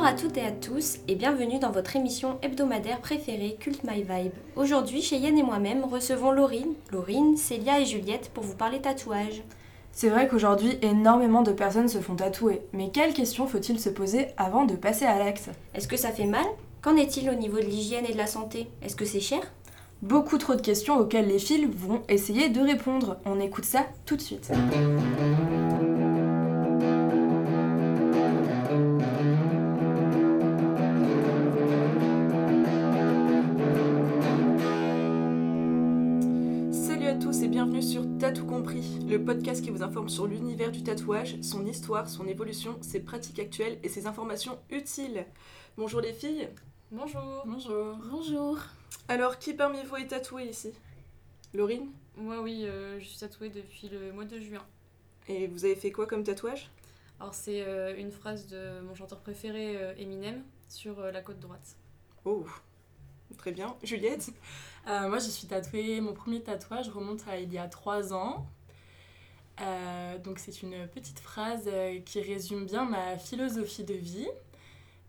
Bonjour à toutes et à tous et bienvenue dans votre émission hebdomadaire préférée Cult My Vibe. Aujourd'hui, Cheyenne et moi-même recevons Laurine, Laurine, Célia et Juliette pour vous parler tatouage. C'est vrai qu'aujourd'hui, énormément de personnes se font tatouer. Mais quelles questions faut-il se poser avant de passer à l'acte? Est-ce que ça fait mal? Qu'en est-il au niveau de l'hygiène et de la santé? Est-ce que c'est cher? Beaucoup trop de questions auxquelles les filles vont essayer de répondre. On écoute ça tout de suite. Tatou Compris, le podcast qui vous informe sur l'univers du tatouage, son histoire, son évolution, ses pratiques actuelles et ses informations utiles. Bonjour les filles. Bonjour. Bonjour. Bonjour. Alors, qui parmi vous est tatoué ici? Laurine? Moi, oui, euh, je suis tatouée depuis le mois de juin. Et vous avez fait quoi comme tatouage? Alors, c'est euh, une phrase de mon chanteur préféré, euh, Eminem, sur euh, la côte droite. Oh, très bien. Juliette Euh, moi, je suis tatouée. Mon premier tatouage remonte à il y a trois ans. Euh, donc, c'est une petite phrase euh, qui résume bien ma philosophie de vie.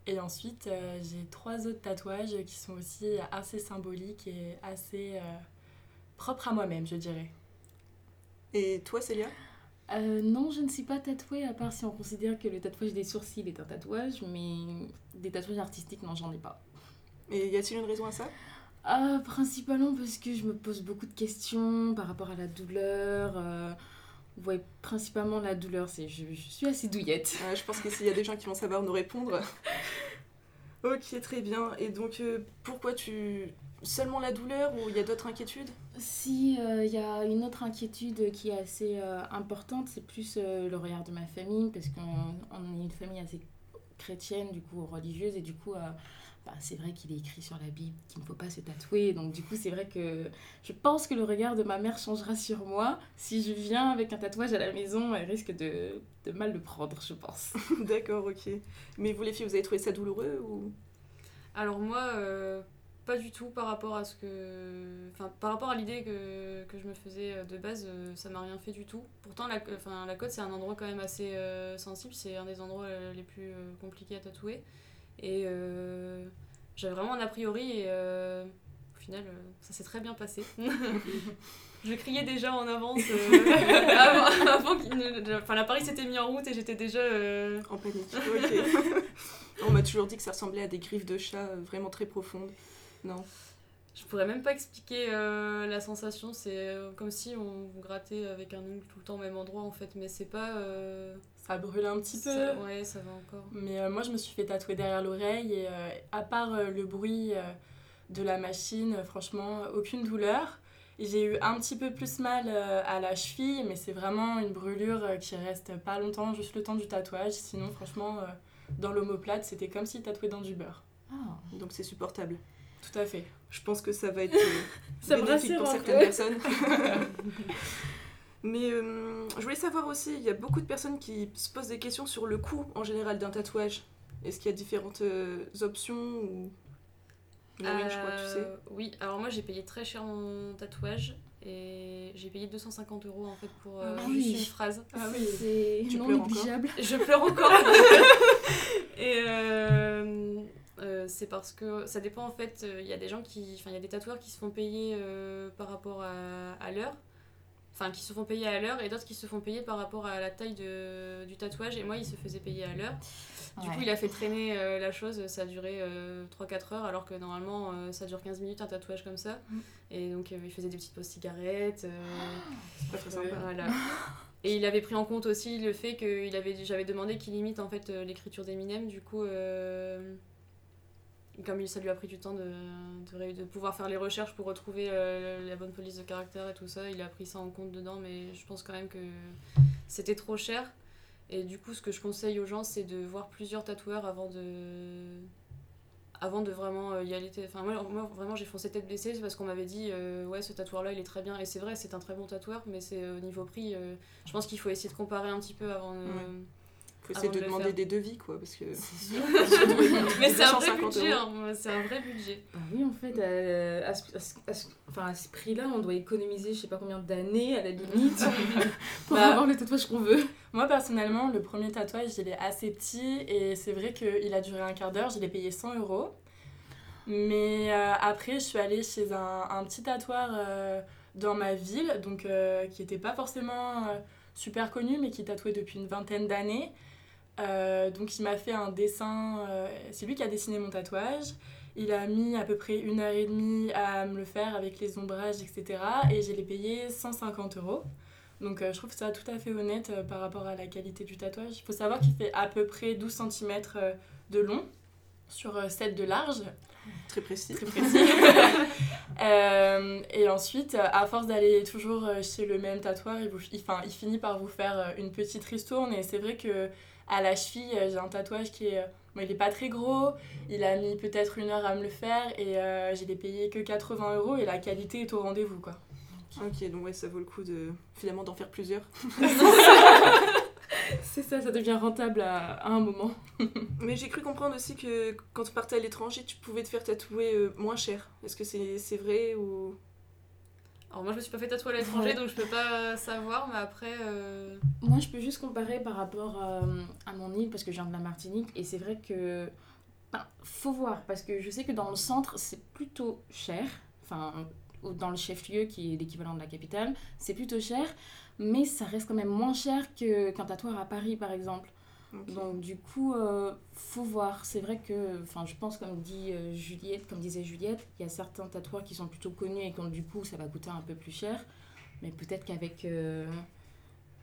Et ensuite, euh, j'ai trois autres tatouages qui sont aussi assez symboliques et assez euh, propres à moi-même, je dirais. Et toi, Célia? Euh, non, je ne suis pas tatouée, à part si on considère que le tatouage des sourcils est un tatouage, mais des tatouages artistiques, non, j'en ai pas. Et y a-t-il une raison à ça? Ah, principalement parce que je me pose beaucoup de questions par rapport à la douleur. euh, ouais, principalement la douleur, c'est je, je suis assez douillette. Euh, Je pense qu'ici, il y a des gens qui vont savoir nous répondre. ok, très bien. Et donc, euh, pourquoi tu... Seulement la douleur ou il y a d'autres inquiétudes? Si il y a une autre inquiétude qui est assez euh, importante, c'est plus euh, le regard de ma famille, parce qu'on on est une famille assez chrétienne, du coup religieuse, et du coup, euh, bah, c'est vrai qu'il est écrit sur la Bible qu'il ne faut pas se tatouer. Donc du coup, c'est vrai que je pense que le regard de ma mère changera sur moi. Si je viens avec un tatouage à la maison, elle risque de, de mal le prendre, je pense. D'accord, ok. Mais vous les filles, vous avez trouvé ça douloureux ou? Alors, moi, euh, pas du tout par rapport à ce que. Enfin, par rapport à l'idée que, que je me faisais euh, de base, euh, ça m'a rien fait du tout. Pourtant, la, enfin, la côte, c'est un endroit quand même assez euh, sensible. C'est un des endroits les plus euh, compliqués à tatouer. Et euh, j'avais vraiment un a priori et euh, au final, ça s'est très bien passé. je criais déjà en avance euh, avant, avant qu'il ne- Enfin, l'appareil s'était mis en route et j'étais déjà. euh, En panique, ok. On m'a toujours dit que ça ressemblait à des griffes de chat vraiment très profondes. Non. Je pourrais même pas expliquer euh, la sensation, c'est euh, comme si on vous grattait avec un ongle tout le temps au même endroit en fait, mais c'est pas. euh, Ça brûle un petit peu. ça- ouais, ça va encore. Mais euh, moi, je me suis fait tatouer derrière l'oreille et euh, à part euh, le bruit euh, de la machine, franchement, aucune douleur. J'ai eu un petit peu plus mal euh, à la cheville, mais c'est vraiment une brûlure euh, qui reste pas longtemps, juste le temps du tatouage. Sinon, franchement, euh, dans l'omoplate, c'était comme si tatouait dans du beurre. Ah. Donc c'est supportable. Tout à fait. Je pense que ça va être euh, Ça bénéfique pour certaines peu. personnes. Mais euh, je voulais savoir aussi, il y a beaucoup de personnes qui se posent des questions sur le coût en général d'un tatouage. Est-ce qu'il y a différentes euh, options ou... Maureen, je crois que tu sais? Oui, alors moi j'ai payé très cher mon tatouage et j'ai payé 250 euros en fait pour euh, Ah juste oui. une phrase. Ah oui. C'est non négligeable. Je pleure encore. et euh, euh, c'est parce que ça dépend en fait. Il y a des gens qui, enfin il y a des tatoueurs qui se font payer euh, par rapport à, à l'heure. Enfin, qui se font payer à l'heure et d'autres qui se font payer par rapport à la taille de, du tatouage. Et moi, il se faisait payer à l'heure. Du coup, il a fait traîner euh, la chose. Ça a duré euh, 3-4 heures, alors que normalement, euh, ça dure 15 minutes un tatouage comme ça. Mm. Et donc, euh, il faisait des petites pauses cigarettes. euh, C'est pas très sympa. voilà. Et il avait pris en compte aussi le fait que il avait, j'avais demandé qu'il limite en fait euh, l'écriture d'Eminem. Du coup, euh, comme ça lui a pris du temps de, de, pouvoir faire les recherches pour retrouver euh, la bonne police de caractère et tout ça, il a pris ça en compte dedans. Mais je pense quand même que c'était trop cher. Et du coup, ce que je conseille aux gens, c'est de voir plusieurs tatoueurs avant de avant de vraiment euh, y aller. Enfin, moi, vraiment, j'ai foncé tête c'est parce qu'on m'avait dit euh, ouais, ce tatoueur-là, il est très bien. Et c'est vrai, c'est un très bon tatoueur, mais c'est au niveau prix. je pense qu'il faut essayer de comparer un petit peu avant de. Faut essayer de, demander faire. des devis, quoi, parce que... Mais c'est un vrai 250 budget, hein, c'est un vrai budget. Bah oui, en fait, euh, à, ce, à ce- à ce- enfin, à ce prix-là, on doit économiser je sais pas combien d'années à la limite pour Bah, avoir le tatouage qu'on veut. Moi personnellement, le premier tatouage, il est assez petit et c'est vrai qu'il a duré un quart d'heure, je l'ai payé 100 euros. Mais euh, après, je suis allée chez un, un petit tatoueur euh, dans ma ville, donc euh, qui n'était pas forcément euh, super connu, mais qui tatouait depuis une vingtaine d'années. Euh, donc il m'a fait un dessin, euh, c'est lui qui a dessiné mon tatouage. Il a mis à peu près une heure et demie à me le faire avec les ombrages, etc. Et je l'ai payé 150 euros. Donc euh, je trouve ça tout à fait honnête par rapport à la qualité du tatouage. Il faut savoir qu'il fait à peu près 12 cm de long sur euh, 7 de large, Très précis. très précis. Euh, et ensuite, euh, à force d'aller toujours euh, chez le même tatoueur, il, vous, il, enfin, il finit par vous faire euh, une petite ristourne. Et c'est vrai que à la cheville, euh, j'ai un tatouage qui est... euh, Bon, il est pas très gros, il a mis peut-être une heure à me le faire et euh, je l'ai payé que 80 euros et la qualité est au rendez-vous quoi. Ok, donc ouais, ça vaut le coup de finalement d'en faire plusieurs. C'est ça, ça devient rentable à, à un moment. Mais j'ai cru comprendre aussi que quand tu partais à l'étranger, tu pouvais te faire tatouer euh, moins cher. Est-ce que c'est c'est vrai ou... Alors moi je me suis pas fait tatouer à l'étranger Ouais. donc je peux pas savoir, mais après. euh, Moi, je peux juste comparer par rapport euh, à mon île parce que je viens de la Martinique et c'est vrai que. ben, faut voir parce que je sais que dans le centre, c'est plutôt cher. Enfin, dans le chef-lieu qui est l'équivalent de la capitale, c'est plutôt cher, mais ça reste quand même moins cher que- qu'un tatoueur à Paris par exemple. Donc du coup, euh, faut voir. C'est vrai que, enfin, je pense comme dit euh, Juliette, comme disait Juliette, il y a certains tatoueurs qui sont plutôt connus et donc du coup, ça va coûter un peu plus cher. Mais peut-être qu'avec euh,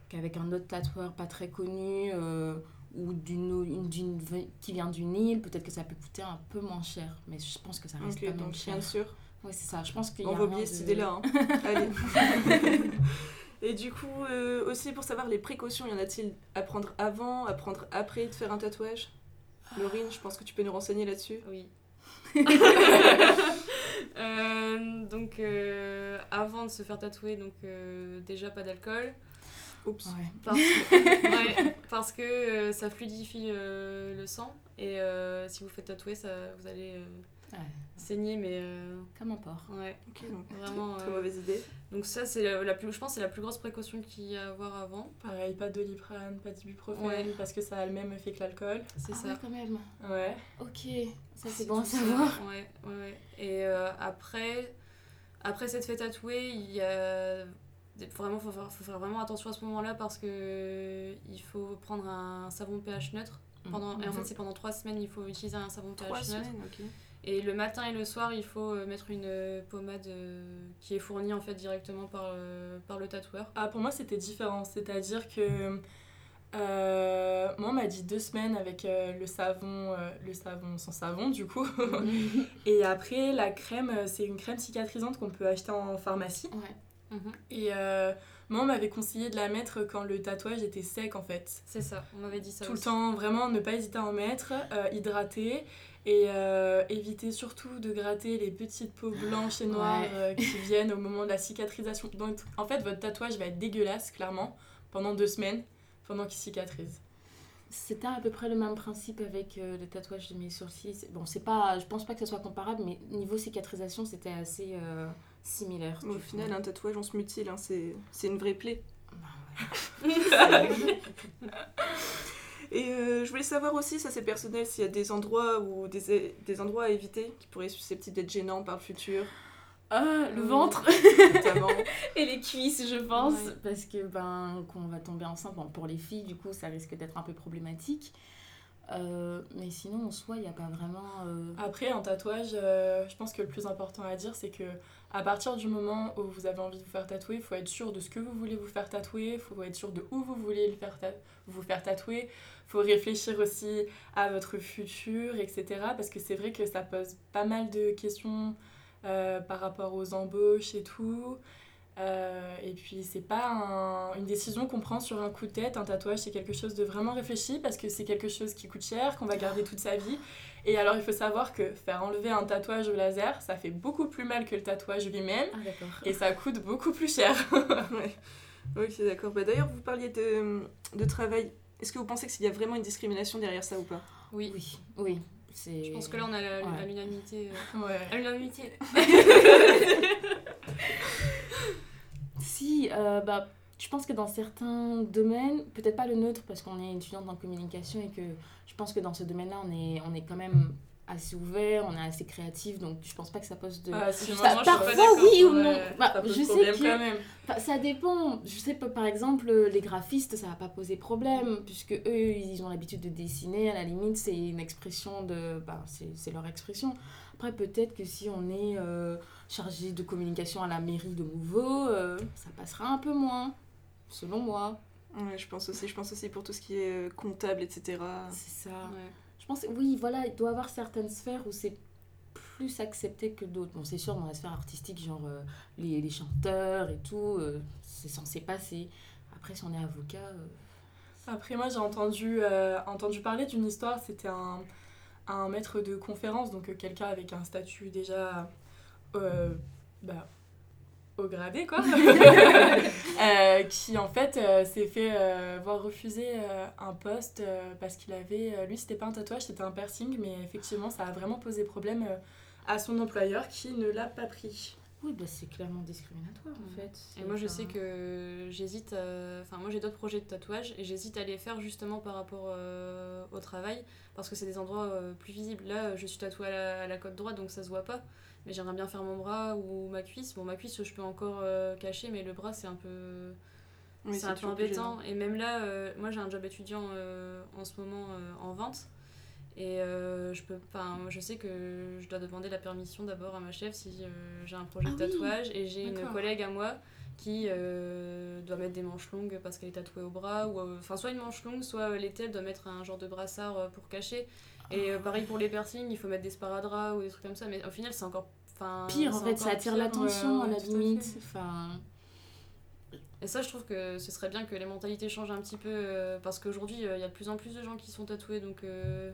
qu'avec un autre tatoueur pas très connu euh, ou d'une qui vient d'une île, peut-être que ça peut coûter un peu moins cher. Mais je pense que ça reste Ok, pas moins donc cher. bien sûr. Ouais, c'est ça. Je pense qu'il y a On va oublier de- cette idée-là. hein. Allez. Et du coup, euh, aussi pour savoir les précautions, y en a-t-il à prendre avant, à prendre après de faire un tatouage? Laurine, je pense que tu peux nous renseigner là-dessus. Oui. Euh, donc euh, avant de se faire tatouer, donc euh, déjà pas d'alcool. Oups. Ouais. Parce que, ouais, parce que euh, ça fluidifie euh, le sang et euh, si vous faites tatouer, ça, vous allez euh, Ouais. Saigner, mais euh, Comme un porc. ouais, Ok, donc vraiment. très euh, mauvaise idée. donc ça, c'est la, la plus, je pense, que c'est la plus grosse précaution qu'il y a à avoir avant. Pareil, pas de doliprane, pas d'ibuprofène Ouais. parce que ça a le même effet que l'alcool. C'est Ah ça. ouais, quand même. Ouais. Ok. Ça, c'est C'est bon à ça. savoir. Ouais, ouais, ouais. Et euh, après, après s'être fait tatouer, il y a vraiment faut faire, faut faire vraiment attention à ce moment-là parce que il faut prendre un savon pH neutre. Pendant, Et en fait, c'est pendant trois semaines, il faut utiliser un savon pH neutre. semaines. Et le matin et le soir, il faut euh, mettre une euh, pommade euh, qui est fournie en fait directement par, par le tatoueur. Ah, pour moi, c'était différent. C'est-à-dire que euh, moi, on m'a dit deux semaines avec euh, le savon, euh, le savon sans savon, du coup. Et après, la crème, c'est une crème cicatrisante qu'on peut acheter en pharmacie. Ouais. Mhm. Et moi, on m'avait conseillé de la mettre quand le tatouage était sec, en fait. C'est ça, on m'avait dit ça Tout le temps, vraiment, ne pas hésiter à en mettre, hydrater. Et euh, éviter surtout de gratter les petites peaux blanches et noires Ouais. euh, qui viennent au moment de la cicatrisation. Donc, en fait, votre tatouage va être dégueulasse, clairement, pendant deux semaines, pendant qu'il cicatrise. C'était à peu près le même principe avec euh, le tatouage de mes sourcils. Bon, c'est pas, je pense pas que ce soit comparable, mais niveau cicatrisation, c'était assez euh, similaire. Au final, un tatouage, on se mutile, hein, c'est c'est une vraie plaie. Bah ouais. Et euh, je voulais savoir aussi, ça c'est personnel, s'il y a des endroits ou des, des endroits à éviter qui pourraient être susceptibles d'être gênants par le futur, Ah, le Oui. ventre et les cuisses, je pense. Ouais. Parce que ben, quand on va tomber enceinte, bon, pour les filles, du coup, ça risque d'être un peu problématique. Euh, mais sinon, en soi, il n'y a pas vraiment. euh, Après, un tatouage, euh, je pense que le plus important à dire, c'est que à partir du moment où vous avez envie de vous faire tatouer, il faut être sûr de ce que vous voulez vous faire tatouer, il faut être sûr de où vous voulez vous faire tatouer, il faut réfléchir aussi à votre futur, etc. Parce que c'est vrai que ça pose pas mal de questions euh, par rapport aux embauches et tout. Euh, et puis c'est pas un- une décision qu'on prend sur un coup de tête, un tatouage c'est quelque chose de vraiment réfléchi parce que c'est quelque chose qui coûte cher, qu'on va garder toute sa vie. Et alors il faut savoir que faire enlever un tatouage au laser, ça fait beaucoup plus mal que le tatouage lui-même Ah, et ça coûte beaucoup plus cher. ouais. Ok, d'accord. Bah, D'ailleurs, vous parliez de, de travail Est-ce que vous pensez qu'il y a vraiment une discrimination derrière ça ou pas? Oui. Oui, oui. Je pense que là, on a la- Ouais. l'unanimité. euh, Ouais. À l'unanimité. Si, euh, bah, je pense que dans certains domaines, peut-être pas le nôtre parce qu'on est étudiante en communication et que je pense que dans ce domaine-là, on est, on est quand même assez ouvert, on est assez créatif, donc je pense pas que ça pose de... Ah, si, Bah, moi, parfois oui ou non. Bah, ça je sais que- quand même. Enfin, ça dépend. Je sais pas, par exemple, les graphistes, ça va pas poser problème, puisque eux, ils ont l'habitude de dessiner. À la limite, c'est une expression de. Bah, c'est leur expression. Après, peut-être que si on est euh, chargé de communication à la mairie de Mouveau, euh, ça passera un peu moins, selon moi. Ouais, je pense aussi. Je pense aussi pour tout ce qui est euh, comptable, etc. C'est ça. Ouais. Je pense, oui, voilà, il doit y avoir certaines sphères où c'est plus accepté que d'autres. Bon, c'est sûr, dans la sphère artistique, genre euh, les, les chanteurs et tout, euh, c'est censé passer. Après, si on est avocat, euh, Après, moi, j'ai entendu, euh, entendu parler d'une histoire. C'était un, un maître de conférence, donc euh, quelqu'un avec un statut déjà euh, bah, au gradé, quoi. Euh, qui, en fait, euh, s'est fait voir refuser un poste parce qu'il avait. lui, c'était pas un tatouage, c'était un piercing, mais effectivement, ça a vraiment posé problème à son employeur qui ne l'a pas pris. Oui, bah, c'est clairement discriminatoire en Ouais. fait. Et moi, je sais que j'hésite. euh, Enfin, moi, j'ai d'autres projets de tatouage et j'hésite à les faire justement par rapport euh, au travail parce que c'est des endroits euh, plus visibles. Là, je suis tatouée à la, à la côte droite donc ça se voit pas. Mais j'aimerais bien faire mon bras ou ma cuisse. Bon, ma cuisse, je peux encore euh, cacher, mais le bras, c'est un peu. Oui, c'est un peu embêtant. Et même là, euh, moi j'ai un job étudiant euh, en ce moment euh, en vente. Et euh, je, peux, je sais que je dois demander la permission d'abord à ma chef si euh, j'ai un projet Ah de oui, tatouage. Et j'ai une collègue à moi qui euh, doit mettre des manches longues parce qu'elle est tatouée au bras. ou Enfin, soit une manche longue, soit l'été, elle doit mettre un genre de brassard pour cacher. Et euh, pareil pour les piercings, il faut mettre des sparadraps ou des trucs comme ça. Mais au final, c'est encore. Pire, en fait, ça attire l'attention à la limite. Enfin, Et ça, je trouve que ce serait bien que les mentalités changent un petit peu, euh, parce qu'aujourd'hui, euh, il y a de plus en plus de gens qui sont tatoués, donc euh,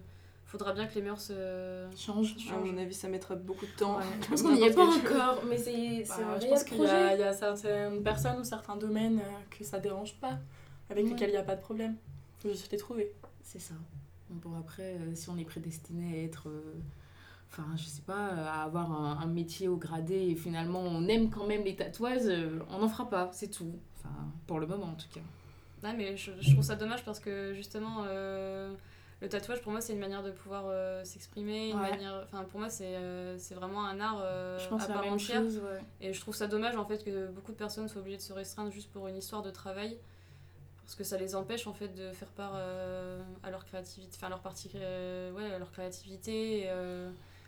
faudra bien que les mœurs euh, change. À mon avis, ça mettra beaucoup de temps. Ouais, je pense qu'on n'y est pas encore, mais c'est Bah, un je réel pense qu'il y, a- projet. il y a certaines personnes ou certains domaines euh, que ça dérange pas, avec Ouais. lesquels il n'y a pas de problème. Faut juste les trouver. C'est ça. Bon, après, euh, si on est prédestiné à être. euh, Enfin, je sais pas, à avoir un, un métier au gradé et finalement on aime quand même les tatouages, on n'en fera pas, c'est tout. Enfin, pour le moment en tout cas. Ouais, mais je, je trouve ça dommage parce que justement, euh, le tatouage pour moi c'est une manière de pouvoir euh, s'exprimer, une Ouais. manière. Enfin, pour moi c'est euh, c'est vraiment un art euh, je pense à la part même entière. chose, ouais. Et je trouve ça dommage en fait que beaucoup de personnes soient obligées de se restreindre juste pour une histoire de travail. Parce que ça les empêche en fait de faire part à leur créativité, enfin leur partie, ouais, à leur créativité.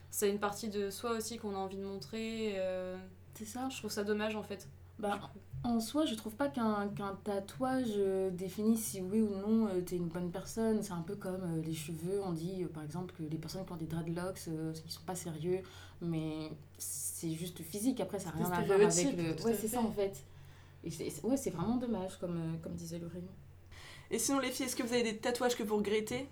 c'est une partie de soi aussi qu'on a envie de montrer. C'est ça. je trouve ça dommage en fait. Bah, en soi, je trouve pas qu'un qu'un tatouage euh, définisse si oui ou non euh, t'es une bonne personne. C'est un peu comme euh, les cheveux. On dit euh, par exemple que les personnes qui ont des dreadlocks, euh, ils sont pas sérieux, mais c'est juste physique. Après, ça n'a rien à voir avec le. Ouais, c'est ça en fait. Et ouais, c'est vraiment dommage, comme, euh, comme disait Laurie. Et sinon, les filles, est-ce que vous avez des tatouages que vous regrettez?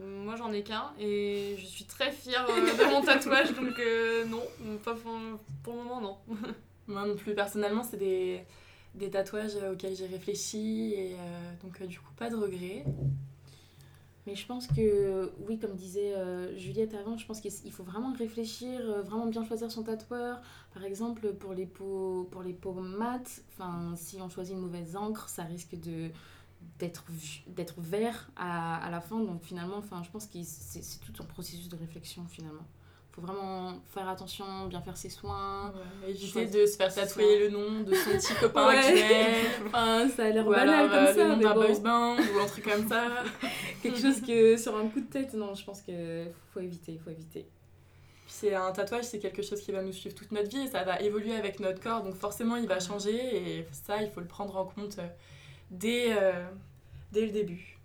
Moi j'en ai qu'un et je suis très fière euh, de mon tatouage donc euh, non, pas pour, pour le moment non. Moi non plus, personnellement, c'est des, des tatouages euh, auxquels j'ai réfléchi et euh, donc euh, du coup, pas de regrets. Mais je pense que, oui, comme disait Juliette avant, je pense qu'il il faut vraiment réfléchir, vraiment bien choisir son tatoueur. Par exemple, pour les peaux, pour les peaux mates, si on choisit une mauvaise encre, ça risque de d'être vert à, à la fin. Donc finalement, je pense que c'est tout un processus de réflexion finalement. Faut vraiment faire attention, bien faire ses soins. Éviter de se faire tatouer le nom de son petit copain Ouais. actuel. Enfin, ça a l'air Ou banal alors comme euh, ça, le nom d'un bon. boys band ou un truc comme ça. quelque chose que sur un coup de tête, non, je pense que faut éviter, faut éviter. C'est un tatouage, c'est quelque chose qui va nous suivre toute notre vie et ça va évoluer avec notre corps, donc forcément il va changer et ça il faut le prendre en compte euh, dès, euh, dès le début.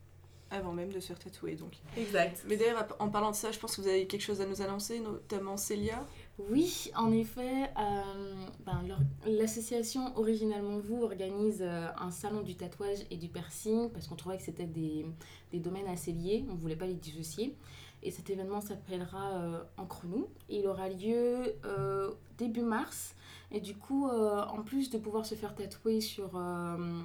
Avant même de se faire tatouer, donc. Exact. Mais d'ailleurs, en parlant de ça, je pense que vous avez quelque chose à nous annoncer, notamment Célia? Oui, en effet, euh, ben, l'association Originalement Vous organise euh, un salon du tatouage et du piercing parce qu'on trouvait que c'était des, des domaines assez liés, on ne voulait pas les dissocier. Et cet événement s'appellera euh, nous et il aura lieu euh, début mars. Et du coup, euh, en plus de pouvoir se faire tatouer sur, euh,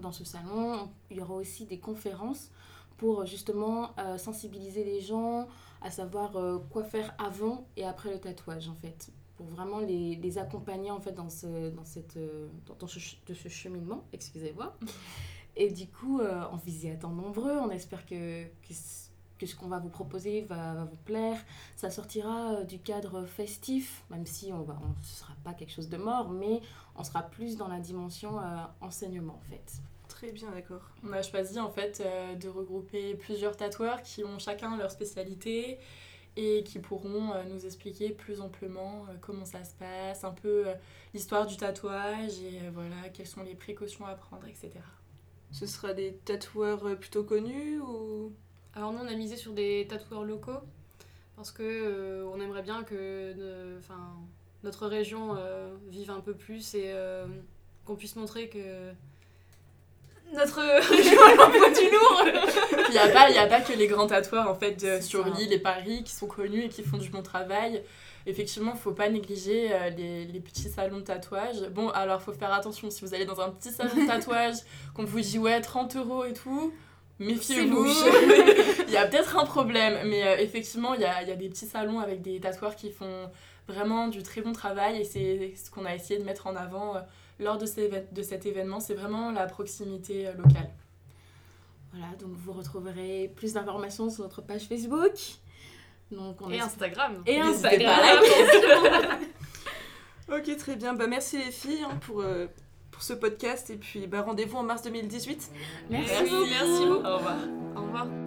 dans ce salon, il y aura aussi des conférences pour justement sensibiliser les gens à savoir quoi faire avant et après le tatouage en fait pour vraiment les, les, accompagner en fait dans ce, dans cette, dans, ce, de ce cheminement, excusez-moi. Et du coup, on vous y attend nombreux, on espère que, que que ce qu'on va vous proposer va, vous plaire. Ça sortira euh, du cadre festif, même si on va, on, sera pas quelque chose de mort, mais on sera plus dans la dimension euh, enseignement en fait. Très bien, d'accord. On a choisi en fait euh, de regrouper plusieurs tatoueurs qui ont chacun leur spécialité et qui pourront nous expliquer plus amplement comment ça se passe, un peu l'histoire du tatouage et voilà quelles sont les précautions à prendre, etc. Ce sera des tatoueurs plutôt connus ou? Alors nous, on a misé sur des tatoueurs locaux parce que euh, on aimerait bien que notre région euh, vive un peu plus et euh, qu'on puisse montrer que notre région l'envoie du lourd. Il n'y a, pas, a pas que les grands tatoueurs en fait sur l'île et Paris qui sont connus et qui font du bon travail. Effectivement, il ne faut pas négliger les, les, petits salons de tatouage. Bon, alors il faut faire attention si vous allez dans un petit salon de tatouage, qu'on vous dit ouais 30 euros et tout méfiez-vous. il y a peut-être un problème, mais euh, effectivement, il y a, y a, des petits salons avec des tatoueurs qui font vraiment du très bon travail et c'est ce qu'on a essayé de mettre en avant euh, lors de, ces, de cet événement. C'est vraiment la proximité euh, locale. Voilà, donc vous retrouverez plus d'informations sur notre page Facebook. Donc on et Instagram. Et Instagram. ok, très bien. Bah, merci les filles hein, pour pour ce podcast. Et puis bah, rendez-vous en mars 2018. Merci, merci, beaucoup. Au revoir. Au revoir.